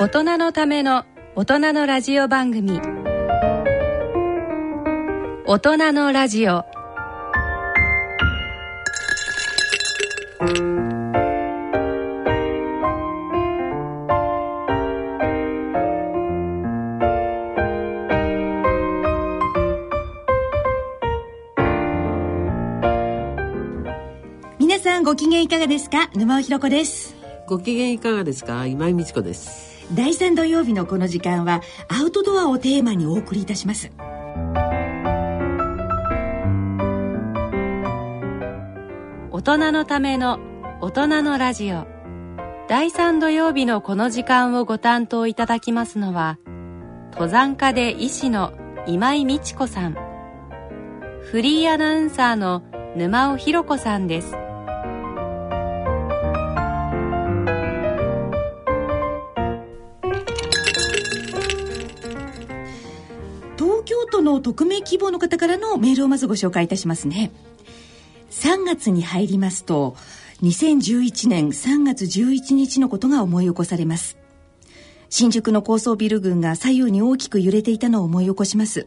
大人のための大人のラジオ番組。大人のラジオ。皆さんご機嫌いかがですか？沼尾ひろ子です。ご機嫌いかがですか？今井美智子です第3土曜日のこの時間はアウトドアをテーマにお送りいたします。大人のための大人のラジオ。第3土曜日のこの時間をご担当いただきますのは登山家で医師の今井美智子さん。フリーアナウンサーの沼尾ひろ子さんです。の匿名希望の方からのメールをまずご紹介いたしますね。3月に入りますと2011年3月11日のことが思い起こされます。新宿の高層ビル群が左右に大きく揺れていたのを思い起こします。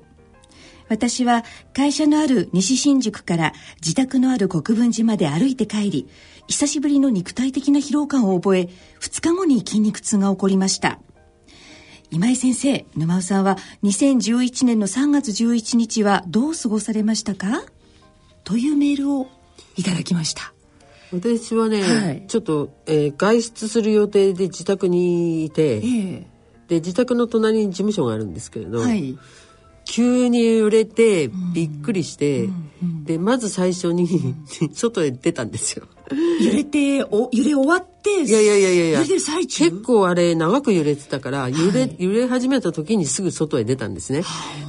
私は会社のある西新宿から自宅のある国分寺まで歩いて帰り久しぶりの肉体的な疲労感を覚え2日後に筋肉痛が起こりました。今井先生沼尾さんは2011年の3月11日はどう過ごされましたか？というメールをいただきました。私はね、はい。ちょっと、えー外出する予定で自宅にいて、ええ。で自宅の隣に事務所があるんですけれど、はい。急に揺れてびっくりして、うん。うん。でまず最初に 外へ出たんですよ。揺れてお揺れ終わっていやいやいやいや揺れてる最中？結構あれ長く揺れてたから揺れ,、はい。揺れ始めた時にすぐ外へ出たんですね。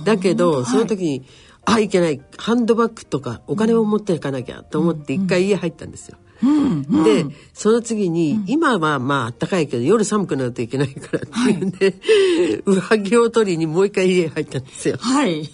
だけどその時に、あいけない。ハンドバッグとかお金を持っていかなきゃと思って一回家入ったんですよ。うんうん。でその次に、今はまあ暖かいけど夜寒くなるといけないからっていうんで、上着を取りにもう一回家入ったんですよ。はい。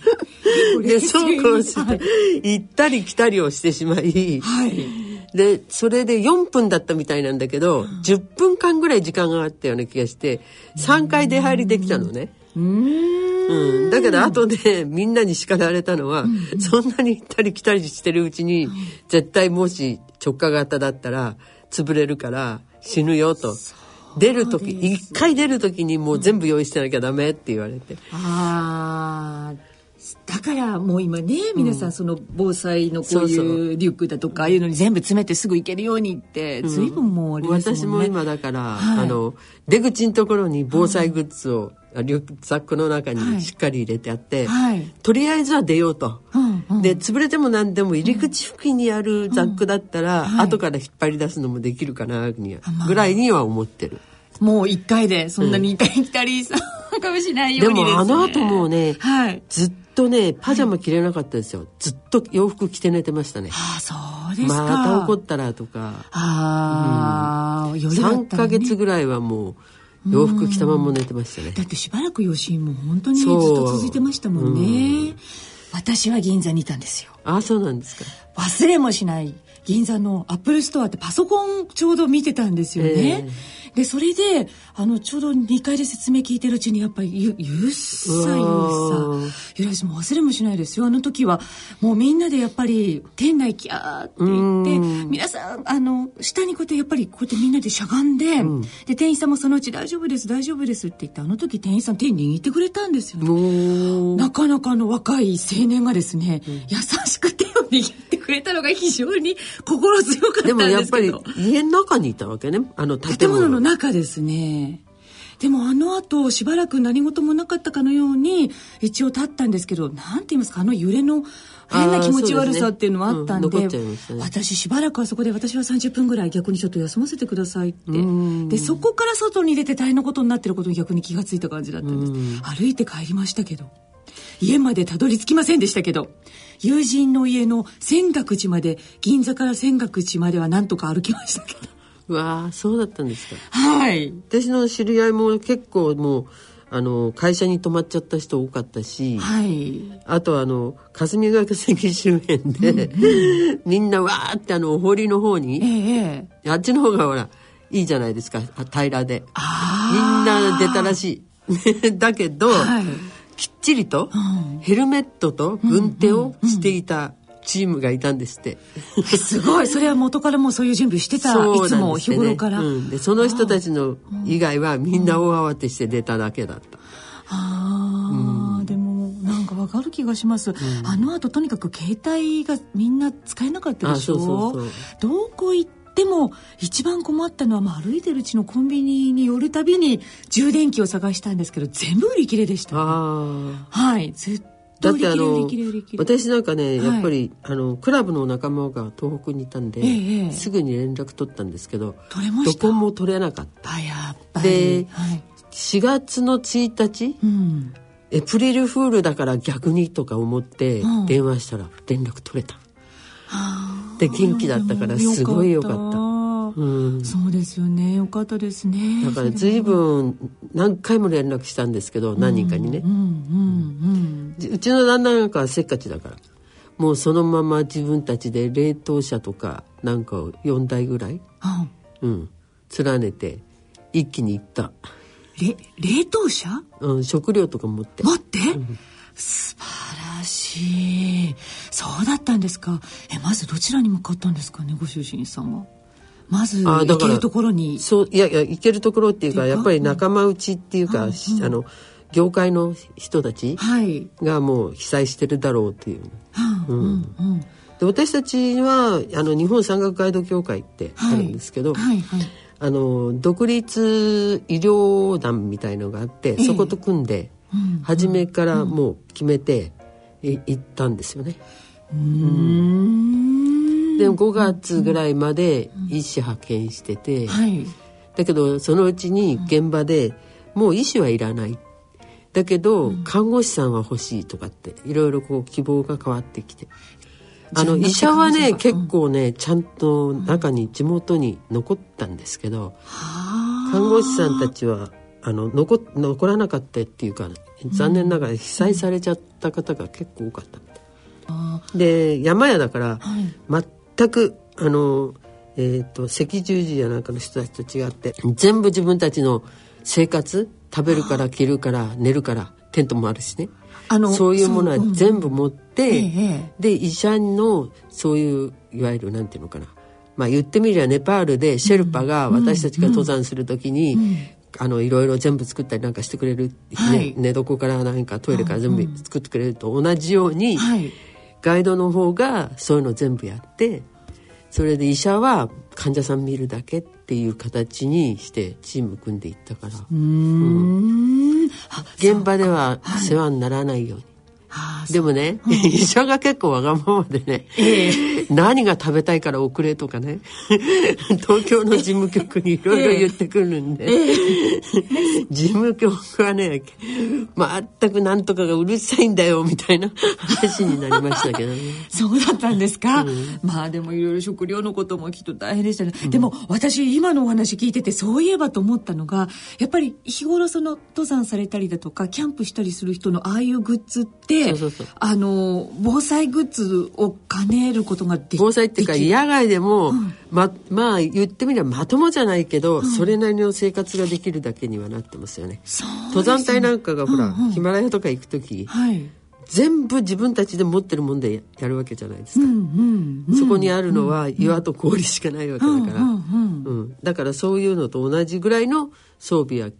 でそうこうしはい。て行ったり来たりをしてしまい、はいでそれで4分だったみたいなんだけど、10分間ぐらい時間があったような気がして3回出入りできたのね。うーん。うん、だけど後でみんなに叱られたのは、そんなに行ったり来たりしてるうちに、絶対もし直下型だったら潰れるから死ぬよと。出る時一回出る時にもう全部用意してなきゃダメって言われて、あーだからもう今ね皆さんその防災のこういうリュックだとかああいうのに全部詰めてすぐ行けるようにって随分もうあれですもんね。私も今だから、はい。あの出口のところに防災グッズを、リュックサックの中にしっかり入れてあって、はい。とりあえずは出ようと。うんうん。で潰れても何でも入り口付近にあるザックだったら、はい。後から引っ張り出すのもできるかなぐらいには思ってる。もう一回でそんなに行ったり来たりさかもしれないようにです、ね、でもあの後もうねはい。ずっとねパジャマ着れなかったですよ。ずっと洋服着て寝てましたね。ああそうですか。また怒ったらとか。ああ、夜だ3ったらねヶ月ぐらいはもう洋服着たまま寝てましたね。だってしばらく余震も本当にずっと続いてましたもんね、私は銀座にいたんですよ。あ、そうなんですか。忘れもしない銀座のアップルストアってパソコンちょうど見てたんですよね、でそれであのちょうど2階で説明聞いてるうちにやっぱりゆゆっさゆっさゆらしもう忘れもしないですよ。あの時はもうみんなでやっぱり店内キャーって言ってうん。皆皆さんあの下にこうやってやっぱりこうやってみんなでしゃがんで、で店員さんもそのうち大丈夫です大丈夫ですって言ってあの時店員さん手握ってくれたんですよね。なかなかの若い青年がですね、優しく手を握ってくれたのが非常に心強かったでんもやっぱりですけど。家の中にいたわけね。あの建物建物の中ですね。でもあの後しばらく何事もなかったかのように一応立ったんですけど、なんて言いますか、あの揺れの変な気持ち悪さっていうのはあったんで、ねうんね私しばらくはそこで私は30分ぐらい逆にちょっと休ませてくださいって。んで、そこから外に出て大変なことになってることに逆に気がついた感じだったんです。うん歩いて帰りましたけど。家までたどり着きませんでしたけど友人の家の泉岳寺まで銀座から泉岳寺まではなんとか歩きましたけどうわあ、そうだったんですか。はい。私の知り合いも結構もう、あの、会社に泊まっちゃった人多かったし、はい。あとあの、霞ヶ関周辺で、みんなわーってあの、お堀の方えに、えええあっちの方がほら、いいじゃないですか、あ平らで。みんな出たらしい。だけど、はい。きっちりとヘルメットと軍手をしていたチームがいたんですって。えすごい。それは元からもうそういう準備してたそういつも日頃から、うん。でその人たちの以外はみんな大慌てして出ただけだった。ああ、でもなんかわかる気がします、あの後とにかく携帯がみんな使えなかったでしょ？あそうそうそうどこ行っても一番困ったのは、まあ、歩いてるうちのコンビニに寄るたびに充電器を探したんですけど全部売り切れでした、ああ。はい。ずっとだってあの私なんかねはい。やっぱり、あのクラブの仲間が東北にいたんで、ええすぐに連絡取ったんですけどどこも取れなかった。あやっぱり。ではい。4月の1日うん、エプリルフールだから逆にとか思ってうん。電話したら連絡取れた、で元気だったからすごいよかったうん、そうですよね。よかったですね。だから随分何回も連絡したんですけど何人かにね。うん、うんうん。うちの旦那なんかはせっかちだからもうそのまま自分たちで冷凍車とかなんかを4台ぐらい、あうん、連ねて一気に行った、れ冷凍車？うん、食料とか持って。待って、素晴らしい。そうだったんですか。えまずどちらに向かったんですかねご主人さんはまず行けるところに。そういやいや行けるところっていうかやっぱり仲間内っていうか、しあの業界の人たちはい。がもう被災してるだろうっていう。うんうんうん。で私たちはあの日本山岳ガイド協会ってあるんですけど、はいはい。あの独立医療団みたいのがあって、えそこと組んで、うん初めからもう決めて、い行ったんですよね。うーんで5月ぐらいまで医師派遣してて、はい。だけどそのうちに現場でもう医師はいらない。だけど看護師さんは欲しいとかっていろいろこう希望が変わってきて。あの医者はね結構ねちゃんと中に地元に残ったんですけどはあ。看護師さんたちはあの残残らなかったっていうか残念ながら被災されちゃった方が結構多かったで山屋だからはい全くあの、えー、と赤十字やなんかの人たちと違って全部自分たちの生活食べるから着るから寝るからテントもあるしね。あのそういうものは全部持って、ええで医者のそういういわゆるなんていうのかな。まあ言ってみりゃネパールでシェルパが私たちが登山する時に、あのいろいろ全部作ったりなんかしてくれる、ねはい。寝床からなんかトイレから全部作ってくれると同じように、はいガイドの方がそういうの全部やってそれで医者は患者さん見るだけっていう形にしてチーム組んでいったから。うーん。あ現場では世話にならないように。あでもね、医者が結構わがままでね、何が食べたいから遅れとかね 東京の事務局にいろいろ言ってくるんで、事務局はね全くなんとかがうるさいんだよみたいな話になりましたけどね。そうだったんですか、まあでもいろいろ食料のこともきっと大変でしたね、でも私今のお話聞いててそういえばと思ったのがやっぱり日頃その登山されたりだとかキャンプしたりする人のああいうグッズってそうそうそう。あの防災グッズを兼ねることができ防災っていうか野外でも、ままあ言ってみればまともじゃないけど、それなりの生活ができるだけにはなってますよね。そう登山隊なんかがほら、うんうん。ヒマラヤとか行く時はい。全部自分たちで持ってるもんでやるわけじゃないですか、うんうんうん。そこにあるのは岩と氷しかないわけだから、うんうんうん。だからそういうのと同じぐらいの装備は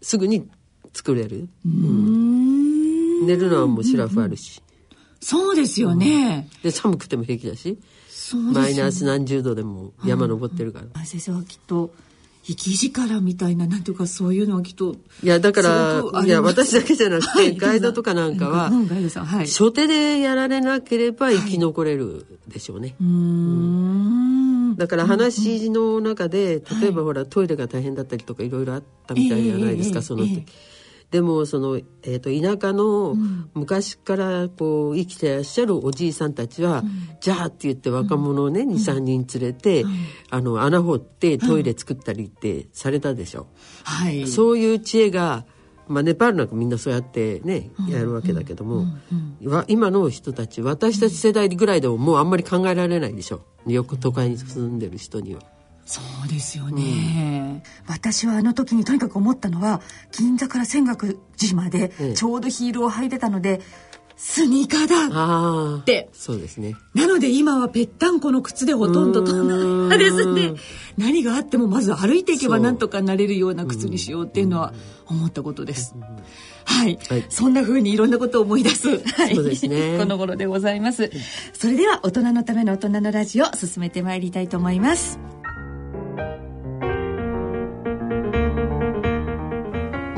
すぐに作れる、うん寝るのはもうシラフあるし、そうですよね、で寒くても平気だし。そうですよマイナス何十度でも山登ってるから、あ先生はきっと生き力みたいななんていうかそういうのはきっといやだからいや私だけじゃなくて、はい。ガイドとかなんかは、うんガイドさんはい。初手でやられなければ生き残れるでしょうね、うーん。だから話の中で、例えばほらトイレが大変だったりとかいろいろあったみたいじゃないですか、ええその時、ええでもその、えー、と田舎の昔からこう生きてらっしゃるおじいさんたちは、じゃあって言って若者をね、23人連れて、あの穴掘ってトイレ作ったりってされたでしょ、はい。そういう知恵が、まあ、ネパールなんかみんなそうやってね、やるわけだけども、わ今の人たち私たち世代ぐらいでももうあんまり考えられないでしょ？よく都会に住んでる人には。そうですよね、うん、私はあの時にとにかく思ったのは銀座から泉岳寺までちょうどヒールを履いてたので、スニーカーだって。そうですね。なので今はぺったんこの靴でほとんど飛ん。だですね。何があってもまず歩いていけばなんとかなれるような靴にしようっていうのは思ったことです、はい、はい、そんな風にいろんなことを思い出す、はい、そうですね。この頃でございます。それでは大人のための大人のラジオ進めてまいりたいと思います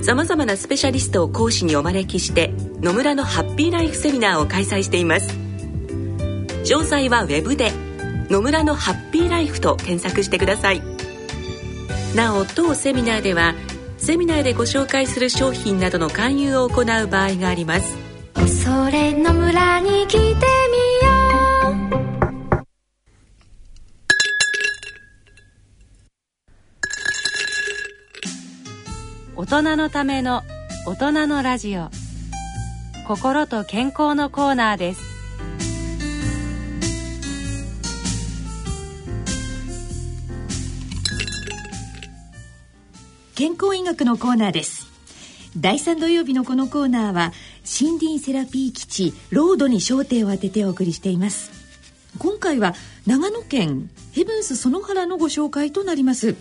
さまざまなスペシャリストを講師にお招きして野村のハッピーライフセミナーを開催しています。詳細はウェブで「野村のハッピーライフ」と検索してください。なお当セミナーではセミナーでご紹介する商品などの勧誘を行う場合があります。それの村に来てみよう。大人のための大人のラジオ。心と健康のコーナーです。健康医学のコーナーです。第3土曜日のこのコーナーは森林セラピー基地ロードに焦点を当ててお送りしています。今回は長野県ヘブンス園原のご紹介となります。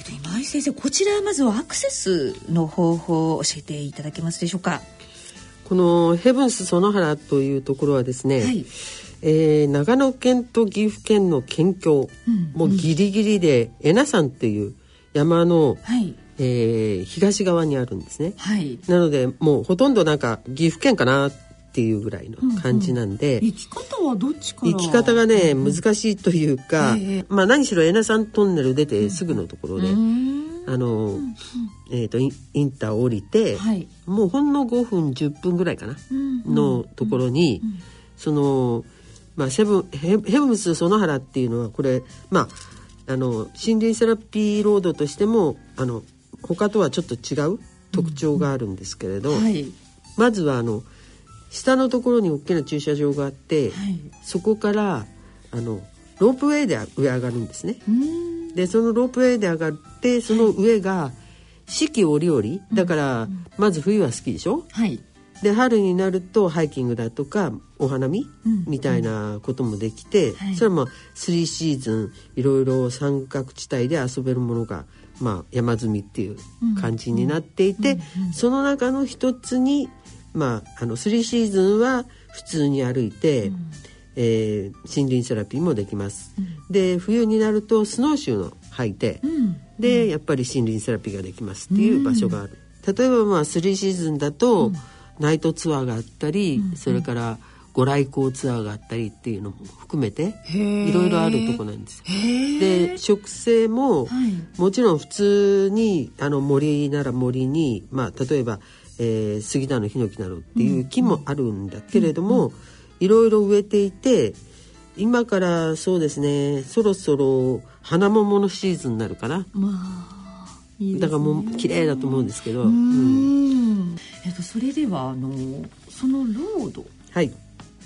えっと、今井先生こちらまずはアクセスの方法を教えていただけますでしょうか？このヘブンス園原というところはですね、はい、えー、長野県と岐阜県の県境、うん、もうギリギリで恵那山っていう山の、はい、えー、東側にあるんですね、はい、なのでもうほとんどなんか岐阜県かなっていうぐらいの感じなんで、うんうん、行き方はどっちか行き方がね、難しいというか、えー、まあ何しろ恵那山トンネル出てすぐのところで、あの、うんうん、えっ、ー、とインター降りて、はい、もうほんの5分10分ぐらいかな、うんうん、のところに、うんうん、そのまあセブンヘヘブンス園原っていうのはこれまああの森林セラピーロードとしてもあの他とはちょっと違う特徴があるんですけれど、うんうん。はい、まずはあの下のところに大きな駐車場があって、はい、そこからあのロープウェイで上上がるんですね。でそのロープウェイで上がってその上が四季折々。だからまず冬は好きでしょ、はい、で春になるとハイキングだとかお花見、みたいなこともできて、はい、それはまあ3シーズンいろいろ三角地帯で遊べるものが、まあ、山積みっていう感じになっていて、その中の一つに、まあ、あの3シーズンは普通に歩いて、うん、えー、森林セラピーもできます。うん、で冬になるとスノーシューの履いて、うん、でやっぱり森林セラピーができますっていう場所がある。例えばまあ3シーズンだと、ナイトツアーがあったり、それからご来光ツアーがあったりっていうのも含めていろいろあるとこなんです。で植生も、はい、もちろん普通にあの森なら森に、まあ、例えば、えー、杉田のヒノキなどっていう木もあるんだけれども、うんうんいろいろ植えていて今からそうですねそろそろ花桃のシーズンになるかな、まあいいね、だからもう綺麗だと思うんですけど。うん、えっと、それではあのそのロード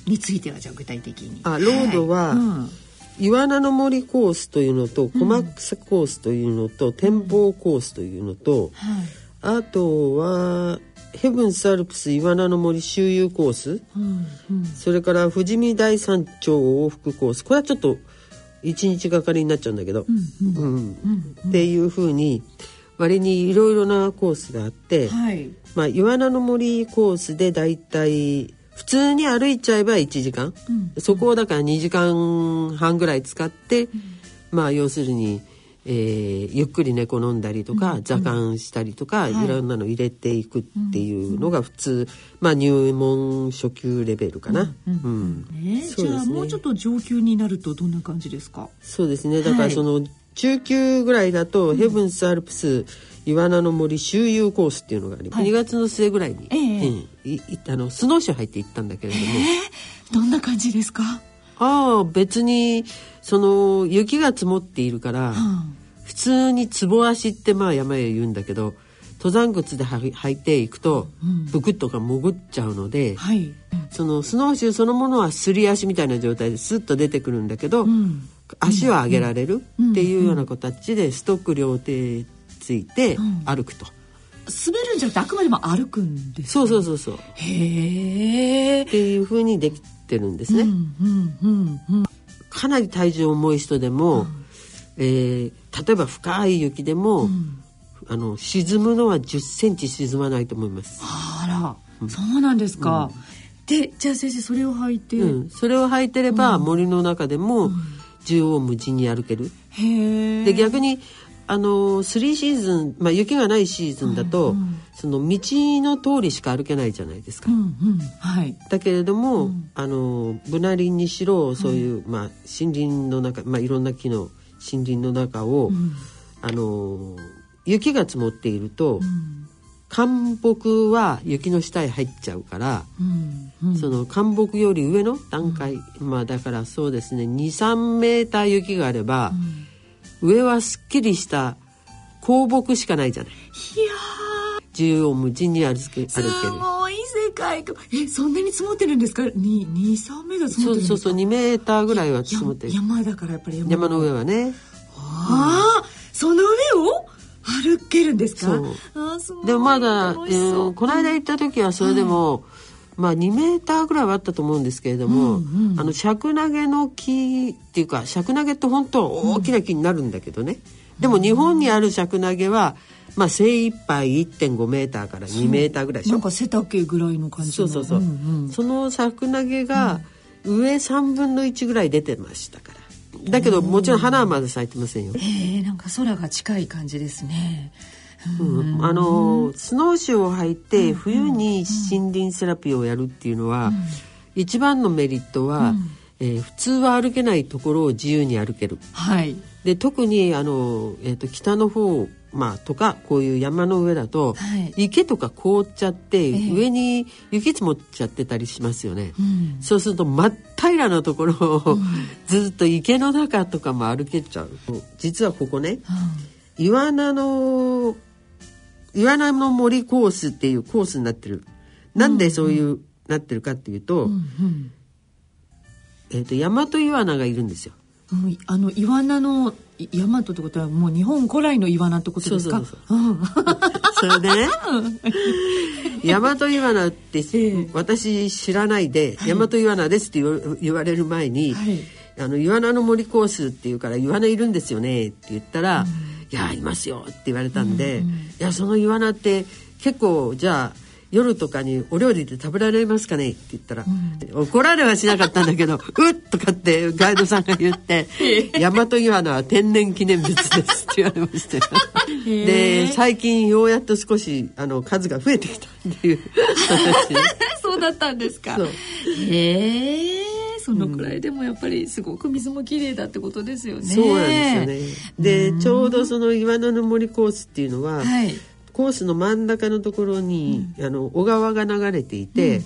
についてはじゃあ具体的に。あロードは、はい。うん。岩名の森コースというのと小松コースというのと、うん、展望コースというのと、はい、あとはヘブンスアルプス岩名の森周遊コース、うんうん、それから富士見大山頂往復コース。これはちょっと一日がかりになっちゃうんだけど、うんうん。うん、っていうふうに割にいろいろなコースがあって、はい。まあ、岩名の森コースでだいたい普通に歩いちゃえば1時間、そこをだから2時間半ぐらい使って、まあ要するに、えーゆっくり寝転んだりとか、座観したりとか、い、ろんなの入れていくっていうのが普通、まあ入門初級レベルかな。うんうですね。ゃあもうちょっと上級になるとどんな感じですか？そうですね。だかはい。らその中級ぐらいだと、ヘブンス・アルプス岩名の森周遊コースっていうのがあり、はい。2月の末ぐらいに、ええ。うん。いいあのスノーシュー入って行ったんだけれども、どんな感じですか、ああ別にその雪が積もっているから、うん。普通に壺足ってまあ山へ言うんだけど登山靴で履履いていくと、ブクッとか潜っちゃうので、はい、そのスノーシューそのものはすり足みたいな状態でスッと出てくるんだけど、ん。足は上げられるっていうような形でストック両手ついて歩くと、滑るんじゃなくてあくまでも歩くんですそうそうそうそう。っへえていう風にできてるんですね、うんうんうんうんかなり体重重い人でも、えー例えば深い雪でも、あの沈むのは1 0ンチ沈まないと思います、あら、そうなんですか、でじゃあ先生それを履いて、うん、それを履いてれば、森の中でも縦横無尽に歩ける、で逆にあの3シーズン、まあ、雪がないシーズンだと、その道の通りしか歩けないじゃないですか。うんうん。はい。だけれども、あのブナ林にしろそういう、まあ、森林の中、まあ、いろんな木の森林の中を、あの雪が積もっていると、干木は雪の下へ入っちゃうから、うん。うん。その干木より上の段階、まあだからそうですね23メーター雪があれば、上はすっきりした香木しかないじゃない。いや縦横無尽に歩け歩ける。ごい世界観えそんなに積もってるんですか？に二三メートル積もってるんですか？そうそうそう2メーターぐらいは積もってる。や山だからやっぱり山。山の上はね。ああその上を歩けるんですか？そう。あーすごい。でもまだ、楽しそう。うんこの間行った時はそれでも、まあ2メーターぐらいはあったと思うんですけれども、あの尺投げの木っていうか尺投げって本当は大きな木になるんだけどね、でも日本にある尺投げは、まあ、精一杯1.5メーターから2メーターぐらいでしょ。なんか背丈ぐらいの感じの。そうそうそう、んんその尺投げが上3分の1ぐらい出てましたから。だけどもちろん花はまだ咲いてませんよ、えー、なんか空が近い感じですね。うん。あのスノーシューを履いて冬に森林セラピーをやるっていうのは、一番のメリットは、えー普通は歩けないところを自由に歩ける。はい。で特にあの、えー、と北の方、まあ、とかこういう山の上だと、はい池とか凍っちゃって、ええ上に雪積もっちゃってたりしますよね。うんそうすると真っ平らなところを、ずっと池の中とかも歩けちゃう。実はここね、岩名の岩名の森コースっていうコースになってる。なんでそういう、なってるかっていうと、うんえっ、と大和岩名がいるんですよ。うんうんあのイワナのい大和ってことはもう日本古来のイワナってことですか？そうそうう。ん。それでね、大和岩名って、ええ。私知らないで、大和岩名ですって言われる前に、はい。あの岩名の森コースっていうから岩名いるんですよねって言ったら、いやいますよって言われたんで、いやその岩名って結構じゃあ夜とかにお料理で食べられますかね？って言ったら、怒られはしなかったんだけど「うっ!」とかってガイドさんが言って「大和岩名は天然記念物です」って言われましたよで最近ようやっと少しあの数が増えてきたっていう話。そうだったんですか。へえそのくらいでもやっぱりすごく水も綺麗だってことですよね。そうなんですよね。でちょうどその岩野の森コースっていうのは、はいコースの真ん中のところに、あの小川が流れていて、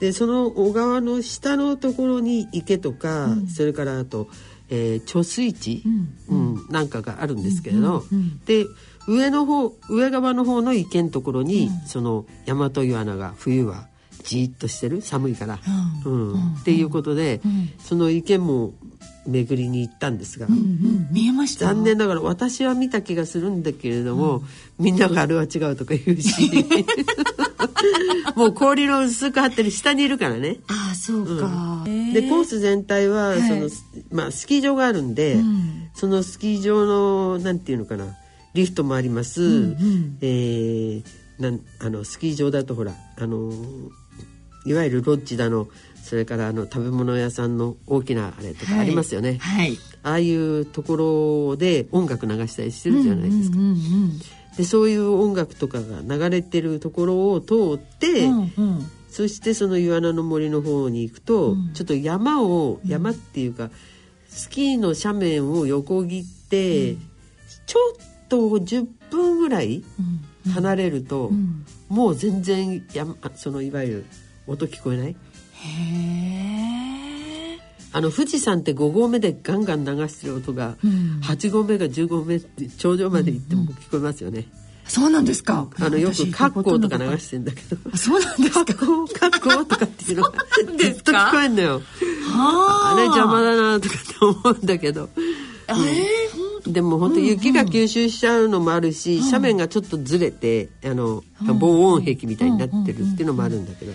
でその小川の下のところに池とか、それからあと、えー貯水池、うんなんかがあるんですけれど、で上の方上側の方の池のところに、その大和岩名が冬はじーっとしてる？寒いから、うん。っていうことで、その池も巡りに行ったんですが。うん見えました。残念ながら私は見た気がするんだけれども、みんながあれは違うとか言うし。もう氷の薄く張ってる下にいるからね。ああそうか、でコース全体ははい。その、まあ、スキー場があるんで、ん。そのスキー場のなんていうのかなリフトもあります、えーなんあのスキー場だとほらあのいわゆるロッジだのそれからあの食べ物屋さんの大きなあれとかありますよね、はい。ああいうところで音楽流したりしてるじゃないですか、うんうんでそういう音楽とかが流れてるところを通って、うんうん。うんそしてそのイワナの森の方に行くと、ちょっと山を山っていうか、スキーの斜面を横切って、ちょっと10分ぐらい離れると、ん。もう全然山そのいわゆる音聞こえない？へえあの富士山って5合目でガンガン流してる音が、ん。8合目が10合目頂上まで行っても聞こえますよね。そうなんですか。あのよく「カッコー」とか流てしてんだけど。あそうなんですか。カッコーカッコーとかっていうのがずっと聞こえんのよ。はあ。れ邪魔だなとかって思うんだけど。えーでも本当雪が吸収しちゃうのもあるし、斜面がちょっとずれてあの防音壁みたいになってるっていうのもあるんだけど、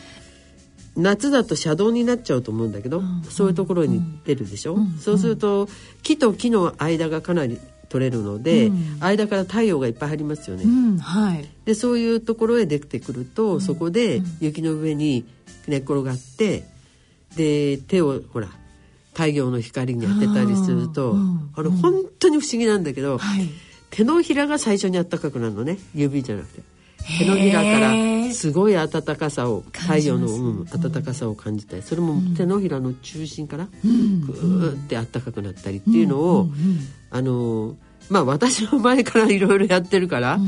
夏だと車道になっちゃうと思うんだけど、そういうところに出るでしょ、そうすると木と木の間がかなり取れるので、間から太陽がいっぱい入りますよね。うん。はい。でそういうところへ出てくると、そこで雪の上に寝っ転がってで手をほら太陽の光に当てたりすると、あれ本当に不思議なんだけど、はい。手のひらが最初に暖かくなるのね。指じゃなくて手のひらからすごい暖かさを太陽の、うん、暖かさを感じたりそれも手のひらの中心からグーって暖かくなったりっていうのを、あのまあ私の前からいろいろやってるから、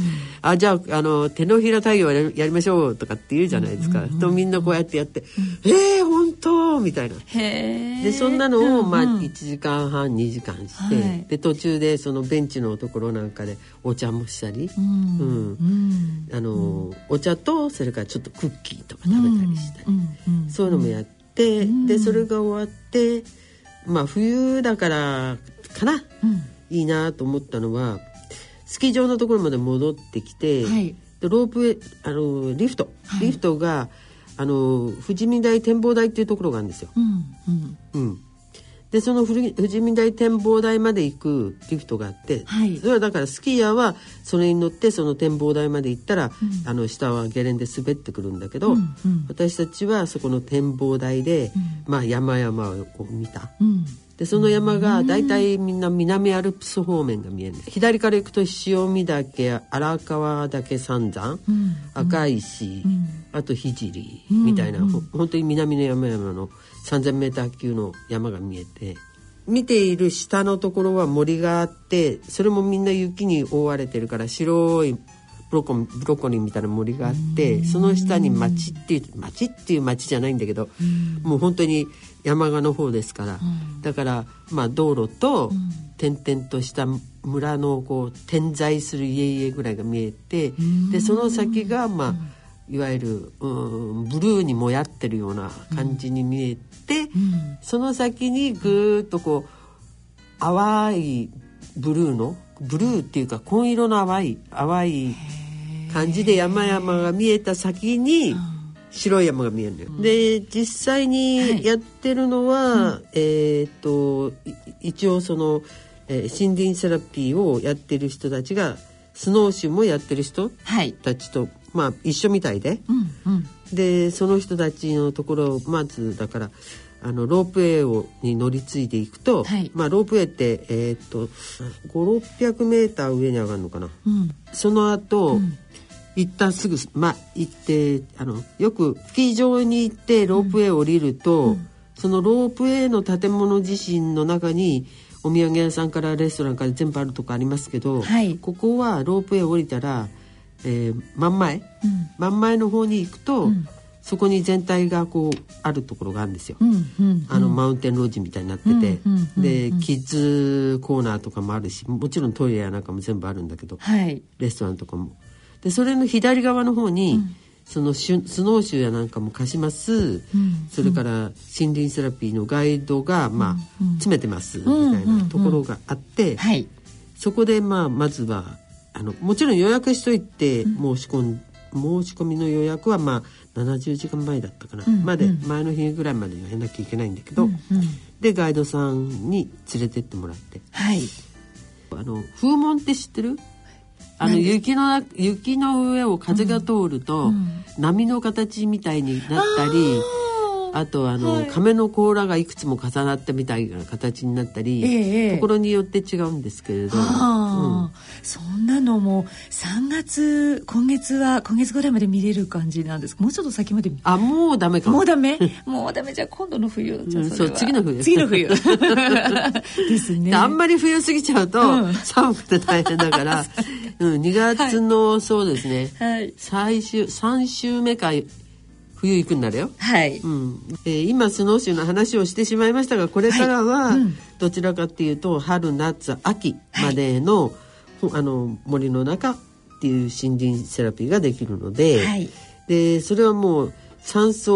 あじゃああの手のひら太陽やりやりましょうとかって言うじゃないですか、とみんなこうやってやって「えー、本当?」みたいな。でそんなのを、まあ、うん。1時間半2時間して、はい。で途中でそのベンチのところなんかでお茶もしたり、うん。うん。うん。あのお茶とそれからちょっとクッキーとか食べたりしたり、うん。うん。そういうのもやって、でそれが終わってまあ冬だからかな、うんいいなと思ったのはスキー場のところまで戻ってきて、はい。でロープウェイあのリフト、はい。リフトがあの富士見台展望台っていうところがあるんですよ。うんうん。うん、でその富士見台展望台まで行くリフトがあって、はい。それはだからスキーヤーはそれに乗ってその展望台まで行ったら、あの下はゲレンデ滑ってくるんだけど、うんうん。私たちはそこの展望台で、まあ、山々を見た。うんでその山が大体みんな南アルプス方面が見える左から行くと塩見岳荒川岳三山、うん。赤石、ん。あと聖みたいな、ほ本当に南の山々の 3,000m 級の山が見えて。見ている下のところは森があってそれもみんな雪に覆われてるから白いブロッコブロッコリーみたいな森があってその下に町っていう町っていう町じゃないんだけど、もう本当に山側の方ですから、だからまあ道路と点々とした村のこう点在する家々ぐらいが見えて、でその先がまあいわゆるうんブルーにもやってるような感じに見えて、その先にぐーっとこう淡いブルーのブルーっていうか紺色の淡い淡い感じで山々が見えた先に白い山が見えるのよ。で実際にやってるのは、えーっとい一応その、えー森林セラピーをやってる人たちがスノーシューもやってる人はい。たちと、まあ、一緒みたいで。うんうん。でその人たちのところをまずだからあのロープウェイをに乗り継いでいくと、はい。まあ、ロープウェイって、えーっと5600メーター上に上がるのかな。うん。その後、一旦すぐ、まあ、行ってあのよくスキー場に行ってロープウェイを降りると、そのロープウェイの建物自身の中にお土産屋さんからレストランから全部あるとこありますけど、はい。ここはロープウェイ降りたら、えー真ん前、真ん前の方に行くと、そこに全体がこうあるところがあるんですよ。うんうんあのマウンテンロージみたいになってて、うんうんうん。でキッズコーナーとかもあるしもちろんトイレやなんかも全部あるんだけど、はい。レストランとかも。でそれの左側の方に、そのシュスノーシューやなんかも貸します、それから森林セラピーのガイドが、まあ詰めてます、みたいなところがあって、はい。そこでまあまずはあのもちろん予約しといて申し込ん、申し込みの予約はまあ70時間前だったかな、まで前の日ぐらいまでやんなきゃいけないんだけど、でガイドさんに連れてってもらって。はい。あの風紋って知ってる？あの雪の雪の上を風が通ると、波の形みたいになったりあとあの、亀の甲羅がいくつも重なったみたいな形になったり、ええところによって違うんですけれど、あ。あ、そんなのも3月今月は今月ぐらいまで見れる感じなんですか？もうちょっと先まであもうダメかも。もうダメ？もうダメ。じゃあ今度の冬じゃあうんそう次の冬。次の冬ですね。であんまり冬過ぎちゃうと、うん。寒くて大変だから、うん、2月の、そうですね、はい。最終3週目か冬行くんだよ。はい、うん。えー今スノーシューの話をしてしまいましたがこれからは、はいうん。どちらかっていうと春夏秋までの,、ほあの森の中っていう森林セラピーができるので,、はい。でそれはもう山草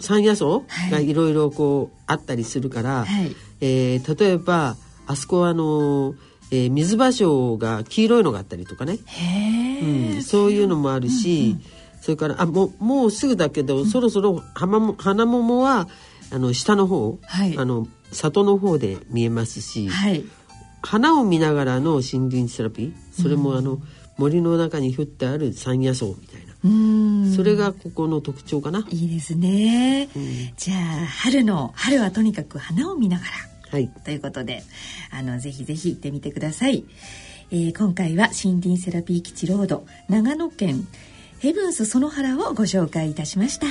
山野草はい。がいろいろこうあったりするから、はい。えー例えばあそこはあの、えー水芭蕉が黄色いのがあったりとかね、へえ、うん、そういうのもあるし、それからあもうもうすぐだけど、そろそろ花も花桃はあの下の方、はい。あの里の方で見えますし、はい。花を見ながらの森林セラピーそれもあの、森の中に降ってある山野草みたいな、うーん。それがここの特徴かな。いいですね、じゃあ春の春はとにかく花を見ながら。はい。ということであのぜひぜひ行ってみてください、えー今回は森林セラピー基地ロード長野県ヘブンス園原をご紹介いたしました。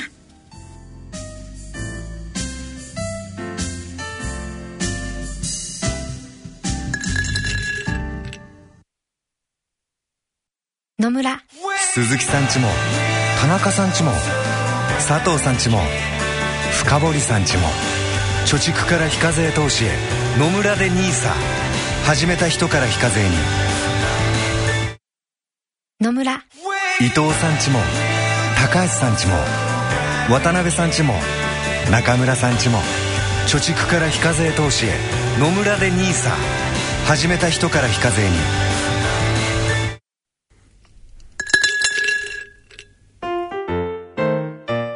野村。鈴木さんちも田中さんちも佐藤さんちも深堀さんちも貯蓄から非課税投資へ野村で NISA 始めた人から非課税に。野村伊藤さんちも高橋さんちも渡辺さんちも中村さんちも貯蓄から非課税投資へ野村で NISA 始めた人から非課税に。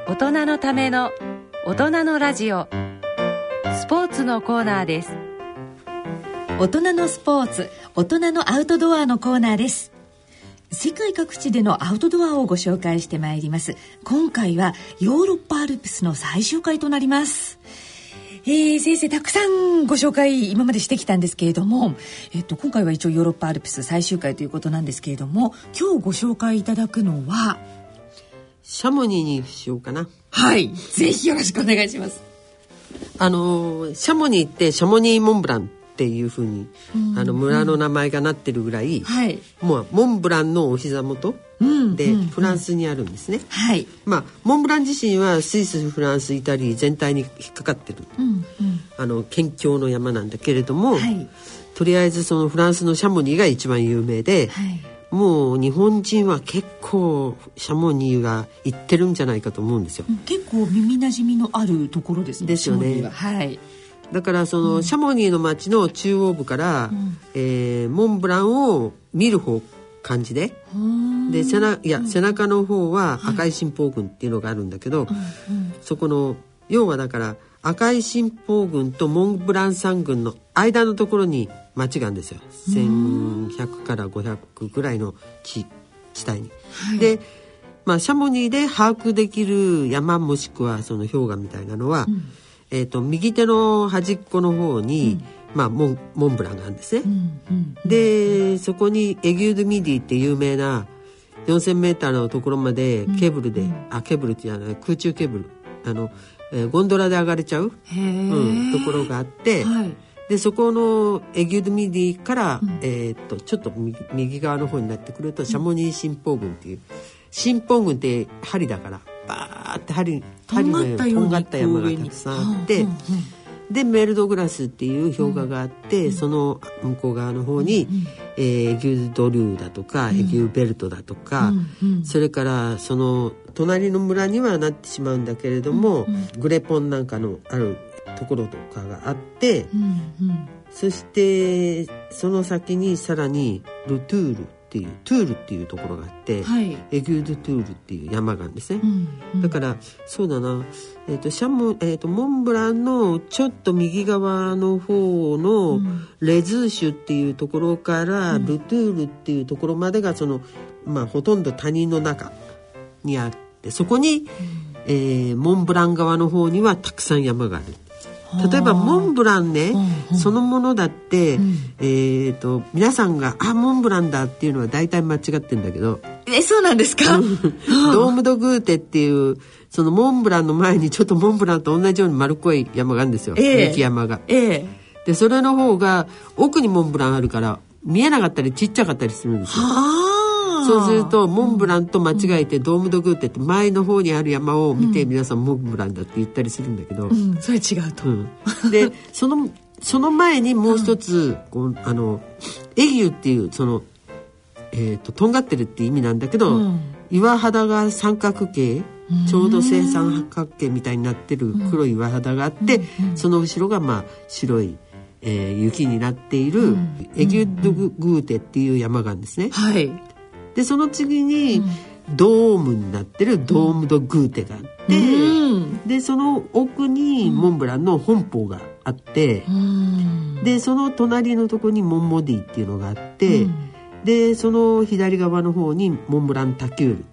大人のための大人のラジオ。スポーツのコーナーです。大人のスポーツ大人のアウトドアのコーナーです世界各地でのアウトドアをご紹介してまいります。今回はヨーロッパアルプスの最終回となります。えー、先生たくさんご紹介今までしてきたんですけれども、えっと、今回は一応ヨーロッパアルプス最終回ということなんですけれども今日ご紹介いただくのはシャモニーにしようかな。はい。ぜひよろしくお願いします。あのシャモニーってシャモニーモンブランっていうふうに、あの村の名前がなってるぐらい、はい。もうモンブランのお膝元うんでフランスにあるんですね。はい。まあモンブラン自身はスイスフランスイタリー全体に引っかかってる、うんうん。あの県境の山なんだけれども、はい。とりあえずそのフランスのシャモニーが一番有名で、はい。もう日本人は結構シャモニーが行ってるんじゃないかと思うんですよ。結構耳なじみのあるところですね。ですよね。はい。だからその、シャモニーの町の中央部から、えーモンブランを見る方感じで。で背中いや、背中の方は赤い新報群っていうのがあるんだけど、そこの要はだから赤い針峰群とモンブラン山群の間のところに町があるんですよ。1100から500ぐらいの地地帯に。でまあ、シャモニーで把握できる山もしくはその氷河みたいなのは、えー、と右手の端っこの方に、まあ、モンモンブランがあるんですね。でそこにエギュード・ミディって有名な 4,000m のところまでケーブルで、あケーブルっていうのは空中ケーブル。あの、えーゴンドラで上がれちゃう、うん、ところがあって、はい。でそこのエギュード・ミディから、えーっとちょっと右右側の方になってくるとシャモニー針峰群っていう針峰群って針だからバーって針針のようにとんがった山がたくさんあって。でメルドグラスっていう氷河があって、その向こう側の方に、えーエギュードルーだとか、エギューベルトだとか、それからその隣の村にはなってしまうんだけれども、グレポンなんかのあるところとかがあって、そしてその先にさらにルトゥールっていうトゥールっていうところがあって、はい。エギュードトゥールっていう山があるんですね、うんうん。だからそうだな、えー、とシャンモン、えー、とモンブランのちょっと右側の方のレズーシュっていうところからルトゥールっていうところまでがその、まあ、ほとんど谷の中にあってそこに、えーモンブラン側の方にはたくさん山がある。例えばモンブランね、そのものだって、えー、と皆さんが「あモンブランだ」っていうのは大体間違ってんだけど。えそうなんですか？ドームドグーテっていうそのモンブランの前にちょっとモンブランと同じように丸っこい山があるんですよ、ええ。雪山が。ええ。でそれの方が奥にモンブランあるから見えなかったりちっちゃかったりするんですよ。ああそうするとモンブランと間違えてドームドグーテって前の方にある山を見て皆さんモンブランだって言ったりするんだけど、うん。それ違うと、うん。で そのその前にもう一つ、こうあのエギュっていうその、えー、ととんがってるっていう意味なんだけど、うん。岩肌が三角形ちょうど正三角形みたいになってる黒い岩肌があって、その後ろがまあ白い、えー雪になっている、エギュドグーテっていう山があるんですね。はいでその次に、ドームになってるドームドグーテがあって、うん。でその奥にモンブランの本邦があって、うん。でその隣のとこにモンモディっていうのがあって、でその左側の方にモンブランタキュール。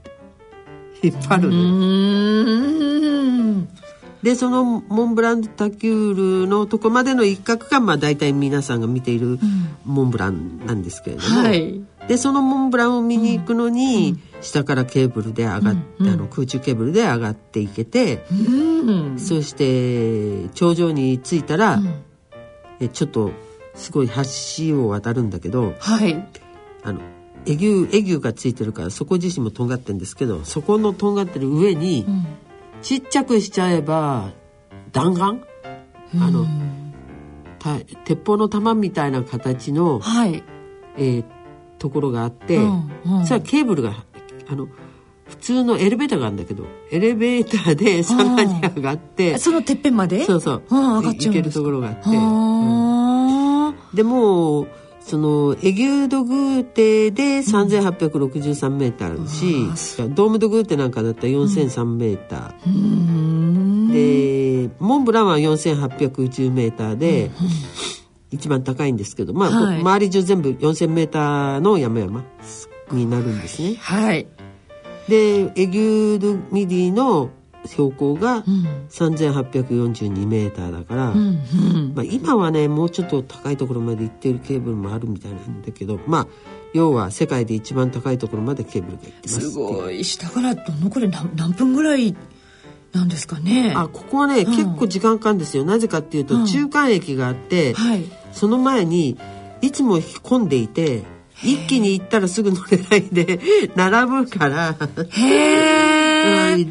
引っ張るのでそのモンブランタキュールのとこまでの一角がまあ大体皆さんが見ているモンブランなんですけれども、はいでそのモンブランを見に行くのに、下からケーブルで上がって、うん。あの空中ケーブルで上がっていけて、うん。そして頂上に着いたら、ん。えちょっとすごい橋を渡るんだけどはい。あのエギュエギュがついてるからそこ自身もとんがってるんですけどそこのとんがってる上に、ちっちゃくしちゃえば弾丸？あの、た鉄砲の弾みたいな形の、はい。えーところがあって、うんうん。それはケーブルがあの普通のエレベーターがあるんだけどエレベーターでさらに上がってそのてっぺんまで？そうそう。うん上がっちゃう行けるところがあって、あでもそのエギュードグーテで3863メーターあるし、ドームドグーテなんかだったら4003メーター。うん。ー、でモンブランは4810メーターで、一番高いんですけどまあ、はい。周り中全部4000メーターの山々になるんですね。はい。でエギュードミディの標高がうん。3842メーターだから、うんうん。まあ、今はねもうちょっと高いところまで行ってるケーブルもあるみたいなんだけどまあ要は世界で一番高いところまでケーブルが行ってますすごい。下からどのくらい何何分ぐらいなんですかね。あここはね、ん。結構時間かかるんですよ。なぜかっていうと、うん。中間駅があって、はいその前にいつも混んでいて一気に行ったらすぐ乗れないで 並ぶから。へえ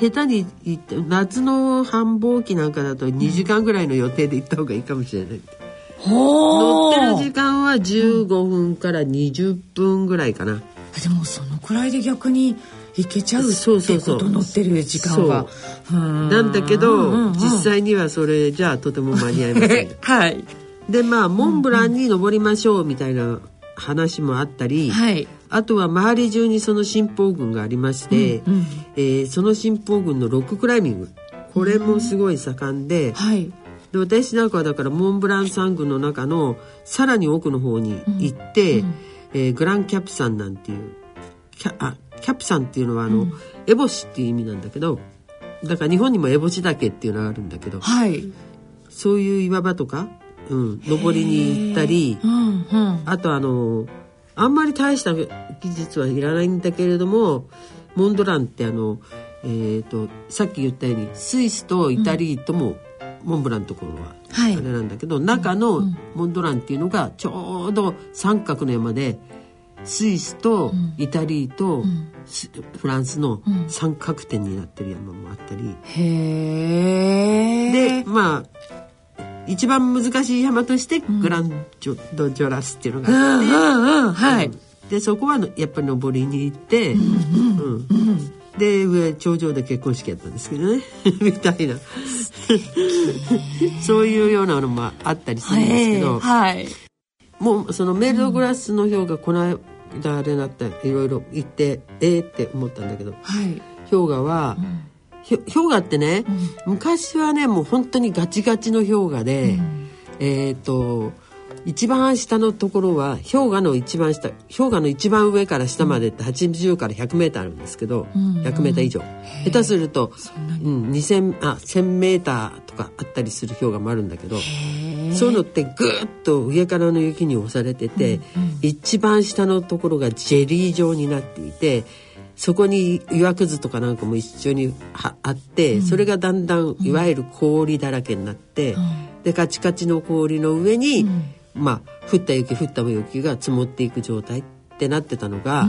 下手に行って夏の繁忙期なんかだと2時間ぐらいの予定で行った方がいいかもしれない、乗ってる時間は15分から20分ぐらいかな、でもそのくらいで逆に行けちゃうってそうそうそう。こと乗ってる時間は。ななんだけど、実際にはそれじゃあとても間に合いません。はいでまあモンブランに登りましょうみたいな話もあったり、はい。あとは周り中にその信奉軍がありまして、うんえーその信奉軍のロッククライミング。これもすごい盛んで,、はい。で私なんかはだからモンブラン山群の中のさらに奥の方に行って、えーグランキャプサンなんていうキャあキャプサンっていうのはあの、烏帽子っていう意味なんだけどだから日本にも烏帽子岳っていうのがあるんだけどはい。そういう岩場とか、うん、登りに行ったりうんうん。あとあのあんまり大した技術はいらないんだけれどもモンドランってあの、えー、とさっき言ったようにスイスとイタリーとも、モンブランのところはあはい。れなんだけど、中のモンドランっていうのがちょうど三角の山でスイスとイタリーとスフランスの三角点になってる山もあったり、へえでまあ一番難しい山としてグランジョドジョラスっていうのうがあって。んうんうんはい。でそこはやっぱり登りに行って、うんで上頂上で結婚式やったんですけどね。みたいな。そういうようなのもあったりするんですけど、はい。もうそのメルドグラスの氷がこの間あれだったいろいろ行ってええって思ったんだけど。はい。氷河は、ひょ氷河ってね、昔はねもう本当にガチガチの氷河で、えっ、と一番下のところは氷河の一番下氷河の一番上から下までって80から100メーターあるんですけど、100メーター以上。下手すると、うん、2000あ1000メーターとかあったりする氷河もあるんだけどそういうのってぐーっと上からの雪に押されてて、一番下のところがジェリー状になっていてそこに岩くずとかなんかも一緒にはあって、それがだんだんいわゆる氷だらけになって、でカチカチの氷の上に、まあ降った雪降った雪が積もっていく状態ってなってたのが、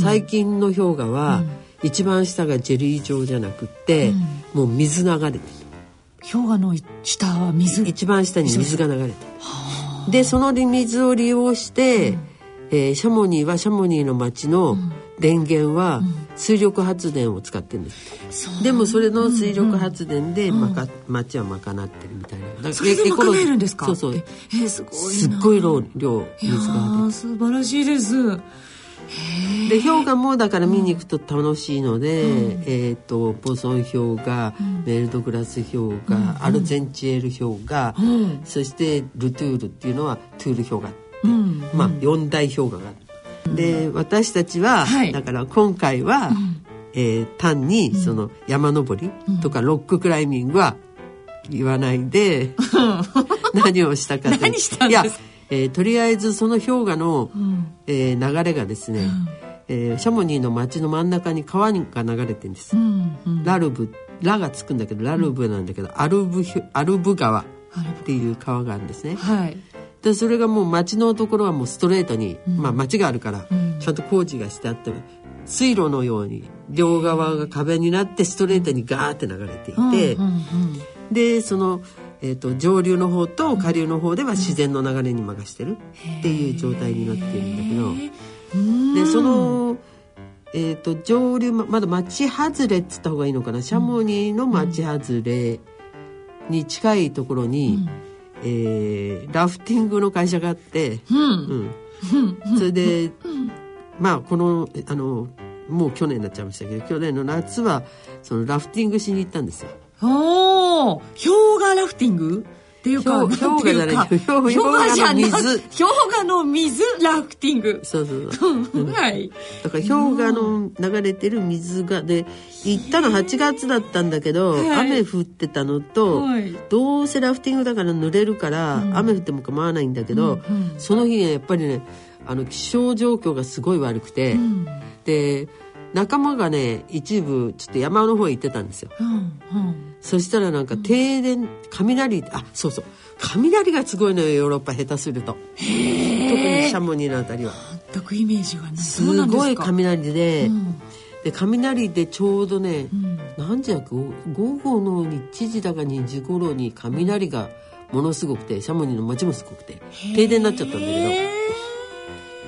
最近の氷河は、一番下がジェリー状じゃなくって、もう水流れてる。氷河の下は水。一番下に水が流れてる。でその水を利用して、えーシャモニーはシャモニーの町の電源は水力発電を使ってるんです、でもそれの水力発電で、まか町は賄ってるみたいな。それで賄えるんですか？そうそう。ええすごいな。すっごい量量水が素晴らしいです。で氷河もだから見に行くと楽しいので、えっ、とボソン氷河、メルドグラス氷河、アルゼンチエール氷河、そしてルトゥールっていうのはトゥール氷河って、まあ四大氷河がある。で私たちは、はい。だから今回は、えー単にその山登りとかロッククライミングは言わないで、何をしたかと。何したんですか？いや、えーとりあえずその氷河の、えー流れがですね、えーシャモニーの町の真ん中に川が流れてるんです、ラルブラがつくんだけどラルブなんだけど、アルブアルブ川。っていう川があるんですね、はいでそれがもう町のところはもうストレートに、まあ町があるから、ちゃんと工事がしてあって水路のように両側が壁になってストレートにガーって流れていて、でその、えー、と上流の方と下流の方では自然の流れに任してるっていう状態になってるんだけどでその、えー、と上流ままだ町外れっつった方がいいのかな？シャモニーの町外れに近いところに、えーラフティングの会社があって、うん。それで、まあこのあのもう去年になっちゃいましたけど去年の夏はそのラフティングしに行ったんですよ。おお氷河ラフティング？っていうか氷氷河じゃない。氷氷河じゃなく氷河の水。氷河の水ラフティング。そうそうそう。はい。だから氷河の流れてる水がで行ったの8月だったんだけど、はい。雨降ってたのと、はい。どうせラフティングだから濡れるから、雨降っても構わないんだけど、その日ねやっぱりねあの気象状況がすごい悪くて、で仲間がね一部ちょっと山の方へ行ってたんですよ。うんうん。そしたらなんか停電雷あそうそう。雷がすごいのよヨーロッパ下手すると。特にシャモニーのあたりは。全くイメージがない。すごい雷で、ん。で雷でちょうどね、ん。何時だ午後の1時だか2時頃に雷がものすごくてシャモニーの街もすごくて停電になっちゃったんだけど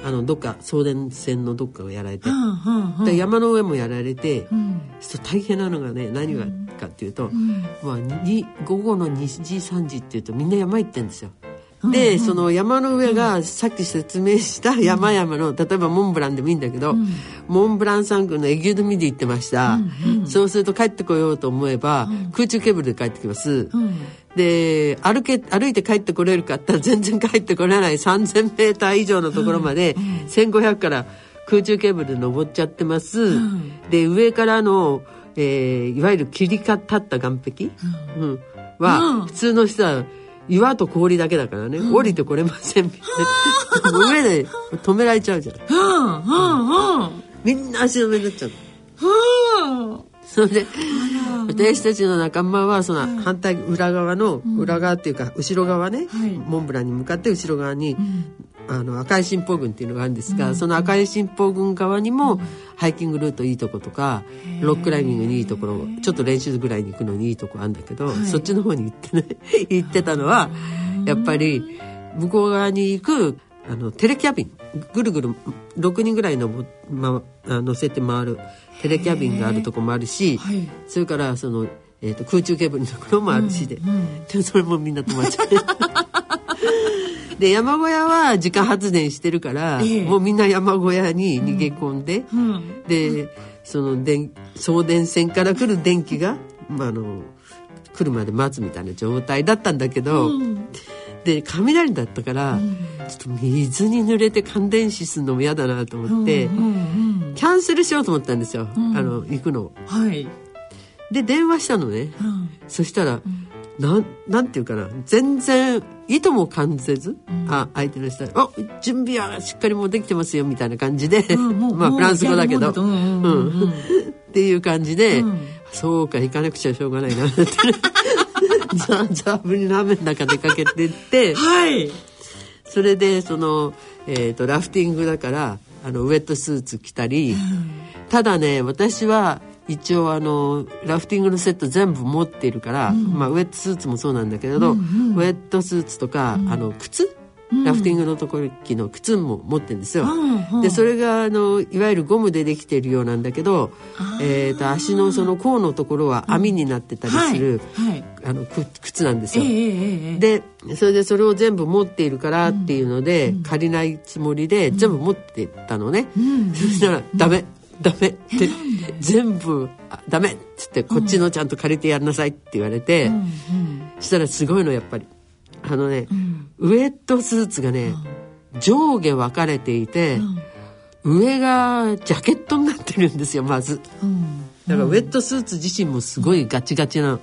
あのどっか送電線のどっかがやられて、うんうんうん。で山の上もやられて、うん。大変なのがね何がかっていうと、まあ、に午後の2時3時っていうとみんな山行ってんですよ。で、その山の上がさっき説明した山々の、例えばモンブランでもいいんだけど、モンブラン山群のエギュードミで行ってました、そうすると帰ってこようと思えば、空中ケーブルで帰ってきます、で歩け歩いて帰ってこれるかって言ったら全然帰ってこれない3,000メーター以上のところまで、1,500から空中ケーブルで登っちゃってます、で上からの、えーいわゆる切り立った岩壁、うん。は、普通の人は岩と氷だけだからね、降りてこれませんみたいな。上で止められちゃうじゃん。うんうんうん。みんな足止めになっちゃううん。それで私たちの仲間はその反対裏側の裏側っていうか後ろ側ね、はい。モンブランに向かって後ろ側に、あの赤い新報群っていうのがあるんですが、その赤い新報群側にもハイキングルートいいとことかロッククライミングにいいところちょっと練習ぐらいに行くのにいいとこあるんだけど、そっちの方に行ってね 行ってたのはやっぱり向こう側に行くあのテレキャビンぐるぐる6人ぐらいの、ま、あ乗せて回るテレキャビンがあるとこもあるし、はい。それからその、えー、と空中ケーブルのところもあるしで,、でそれもみんな止まっちゃって で山小屋は自家発電してるから、ええ。もうみんな山小屋に逃げ込んで、うん。でその電送電線から来る電気が、まあ、あの来るまで待つみたいな状態だったんだけど、で雷だったから、ちょっと水に濡れて感電死するのも嫌だなと思って、うんうんキャンセルしようと思ったんですよ、ん。あの行くのを。はい、で電話したのね、うん。そしたら、なんなんていうかな。全然意図も感じず、あ相手の人は「あ準備はしっかりもうできてますよ」みたいな感じで、まあフランス語だけど。っていう感じで、うん。そうか行かなくちゃしょうがないなって。ザーザーぶりの雨の中出かけてって。はい。それでその、えー、とラフティングだからあのウェットスーツ着たり、ただね私は一応あのラフティングのセット全部持っているから、まあ、ウェットスーツもそうなんだけれど、ウェットスーツとか、あの靴、ラフティングの時の靴も持ってるんですよ。うんでそれがあのいわゆるゴムでできているようなんだけど、えー、と足のその甲のところは網になってたりする、はい。はい。あのく靴なんですよ。ええええええ。でそれでそれを全部持っているからっていうので、借りないつもりで全部持ってったのね、そしたら「ダメダメ」って全部あ「ダメ」っつって「こっちのちゃんと借りてやんなさい」って言われて、そしたらすごいのやっぱり。あのね、ウエットスーツがね、上下分かれていて、上がジャケットになってるんですよまず。だからウェットスーツ自身もすごいガチガチな。の。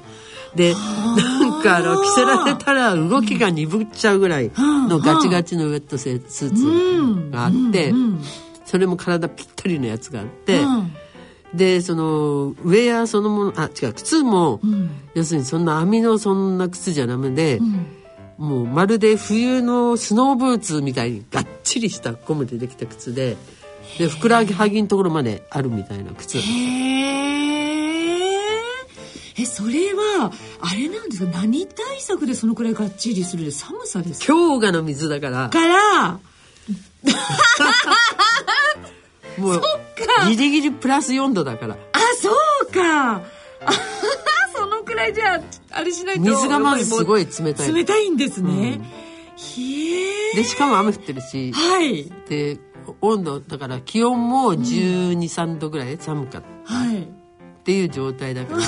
で、なんかあの、着せられたら動きが鈍っちゃうぐらいのガチガチのウェットスーツがあって、それも体ぴったりのやつがあって、で、その、ウェアそのもの、あ、違う、靴も、要するにそんな網のそんな靴じゃダメで、もうまるで冬のスノーブーツみたいにがっちりしたゴムでできた靴で、で、ふくらはぎのところまであるみたいな靴。へええそれはあれなんですか？何対策でそのくらいがっちりする？で寒さですか？氷河の水だから、から もう、ギリギリプラス4度だから。あそうか。あ そのくらいじゃあれしないと水がまずすごいい冷たい。冷たいんですね、へえ。で、しかも雨降ってるし、はい。で、温度、だから気温も12、3度ぐらい寒かった。はいっていう状態だから。な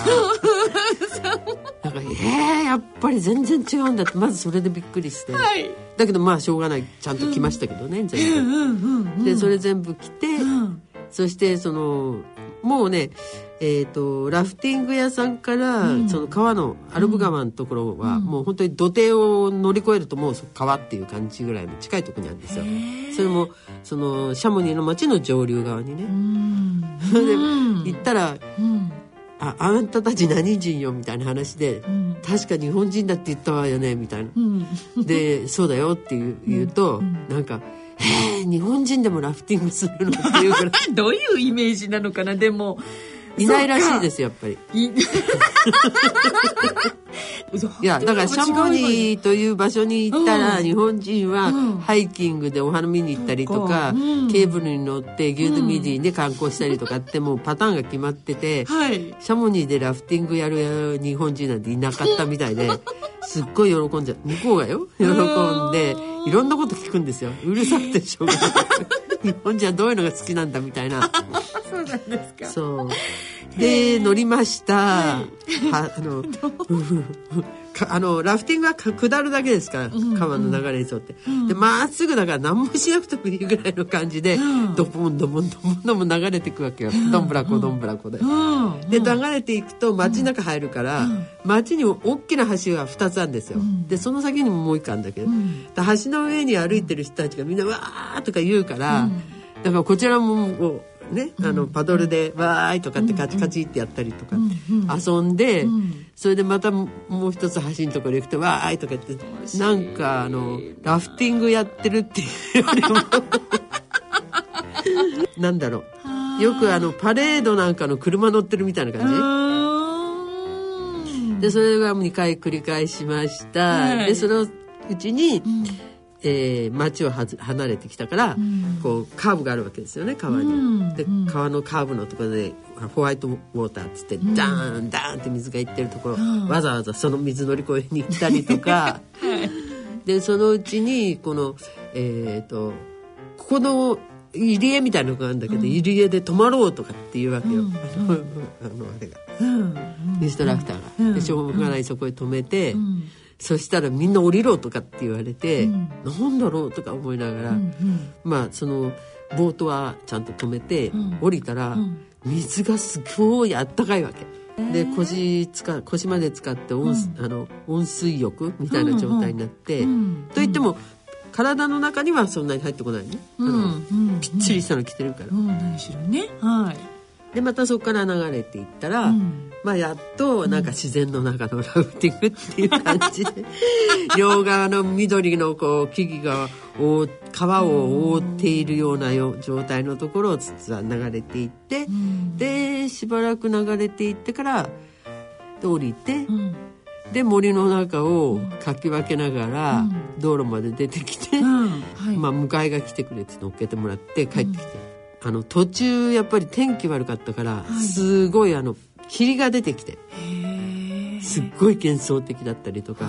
んかえー、やっぱり全然違うんだってまずそれでびっくりして、はい。だけどまあしょうがない。ちゃんと来ましたけどね、全部、うん。うん。うん。でそれ全部着て、うん。そしてそのもうねえー、とラフティング屋さんから、その川のアルブ川のところは、もう本当に土手を乗り越えるともうそ川っていう感じぐらいの近いところにあるんですよ。それもそのシャモニーの町の上流側にね。それ で行ったらうん。ああんたたち何人よみたいな話で、ん。確か日本人だって言ったわよねみたいな、うん。でそうだよって言う言うと、なんか「えー、日本人でもラフティングするの?」っていうぐらい。どういうイメージなのかなでもいないらしいですすやっぱり。いい。やだからシャモニーという場所に行ったら、うん日本人はうんハイキングでお花見に行ったりとか、うん。ケーブルに乗ってギュードミディで観光したりとかってもうパターンが決まってて、はい。シャモニーでラフティングやる日本人なんていなかったみたいですっごい喜んじゃう。向こうがよ喜んでいろんなこと聞くんですよ。うるさくてしょうがない日本人はどういうのが好きなんだみたいな。そうなんですか。そう。で乗りました、はあの かあのラフティングはか下るだけですから、川の流れに沿って、でまっすぐだから何もしなくてもいいぐらいの感じで、ん。ドボンドボンドボンドボン流れていくわけよ、どんぶらこどんぶらこで。うん。で流れていくと街の中入るから、街に大きな橋が2つあるんですよ、でその先にももう一個あるんだけど、で橋の上に歩いてる人たちがみんな「わー」とか言うから、だからこちらもこうね、あのパドルで「わーい」とかってカチカチってやったりとか、遊んで、それでまたもう一つ橋のところ行くと「わーい」とか言ってなんかあのラフティングやってるっていうよりも なんだろう。よくあのパレードなんかの車乗ってるみたいな感じ。でそれが2回繰り返しました、はい。でそのうちに、えー町をはず離れてきたから、こうカーブがあるわけですよね川に、うんで川のカーブのところでホワイトウォーターっつって、ダーンダーンって水がいってるところ、わざわざその水乗り越えに行ったりとか、でそのうちにこのえっ、とここの入り江みたいなのがあるんだけど、入り江で泊まろうとかっていうわけよ、あのあれが、インストラクターが、でしょうがないそこへ止めて、そしたらみんな降りろとかって言われて、なんだろうとか思いながら、まあそのボートはちゃんと止めて、降りたら、水がすごいあったかいわけ。で腰つか腰まで使って温,、あの温水浴みたいな状態になって、といっても体の中にはそんなに入ってこないね、あのぴっちりしたの着てるから、うん何しろね。はいでまたそこから流れていったら、まあやっとなんか自然の中のラフティングっていう感じで 両側の緑のこう木々が川を覆っているようなよ状態のところを実は流れていって、でしばらく流れていってからで降りて、で森の中をかき分けながら道路まで出てきて、はい。まあ、迎えが来てくれて乗っけてもらって帰ってきて、あの途中やっぱり天気悪かったから、すごいあの霧が出てきてすっごい幻想的だったりとか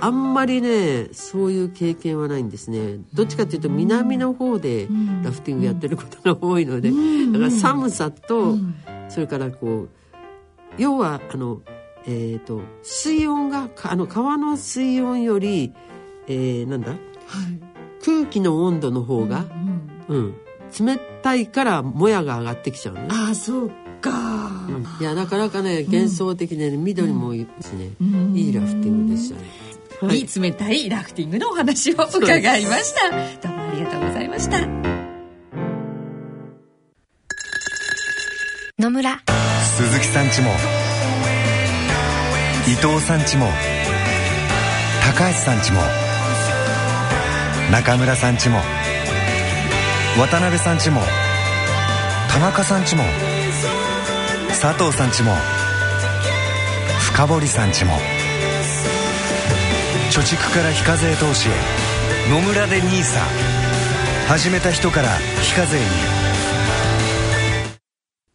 あんまりねそういう経験はないんですね。どっちかっていうと南の方でラフティングやってることが多いので、だから寒さと、それからこう要はあのえっ、と水温がかあの川の水温より、えーなんだ、空気の温度の方が、うん冷たいからもやが上がってきちゃう。ああそうか。いやなかなかね幻想的でね、緑もいいしね、いいラフティングでしたね。はい。い冷たいラフティングのお話を伺いました。どうもありがとうございました。野村。鈴木さんちも。伊藤さんちも。高橋さんちも。中村さんちも渡辺さんちも田中さんちも佐藤さんちも深堀さんちも貯蓄から非課税投資へ野村で NISA 始めた人から非課税に。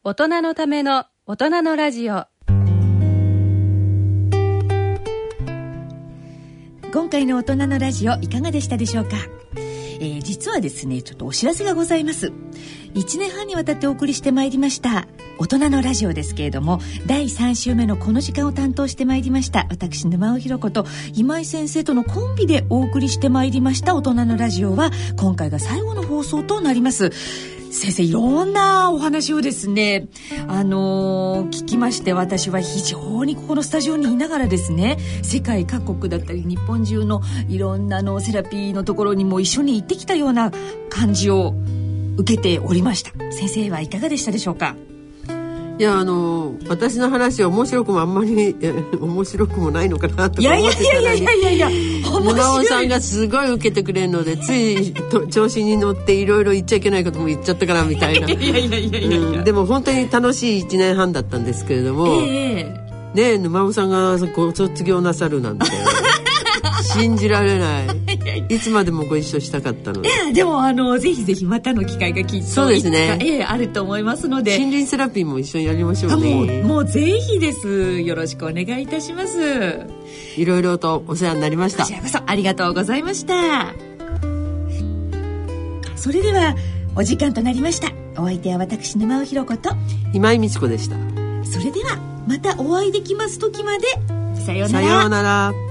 大人のための大人のラジオ。今回の大人のラジオいかがでしたでしょうか、えー実はですねちょっとお知らせがございます。1年半にわたってお送りしてまいりました大人のラジオですけれども第3週目のこの時間を担当してまいりました私沼尾ひ子と今井先生とのコンビでお送りしてまいりました大人のラジオは今回が最後の放送となります。先生いろんなお話をですねあのー聞きまして私は非常にここのスタジオにいながらですね世界各国だったり日本中のいろんなのセラピーのところにも一緒に行ってきたような感じを受けておりました。先生はいかがでしたでしょうか？いやあの私の話は面白くもあんまりえ面白くもないのかなとか思ってやいやいやいやいやいや面沼尾さんがすごい受けてくれるのでついと調子に乗っていろいろ言っちゃいけないことも言っちゃったからみたいな。いやいやいやいやいやうん、でも本当に楽しい1年半だったんですけれども、ええねえ沼尾さんがご卒業なさるなんて信じられないいつまでもご一緒したかったので。いやでもあのぜひぜひまたの機会がきっとそうですね。ええあると思いますので。森林セラピーも一緒にやりましょうね。うもうぜひです。よろしくお願いいたします。いろいろとお世話になりました。こちらこそありがとうございました。それではお時間となりました。お相手は私沼尾ひろ子と。今井美智子でした。それではまたお会いできます時まで。さようなさらようなら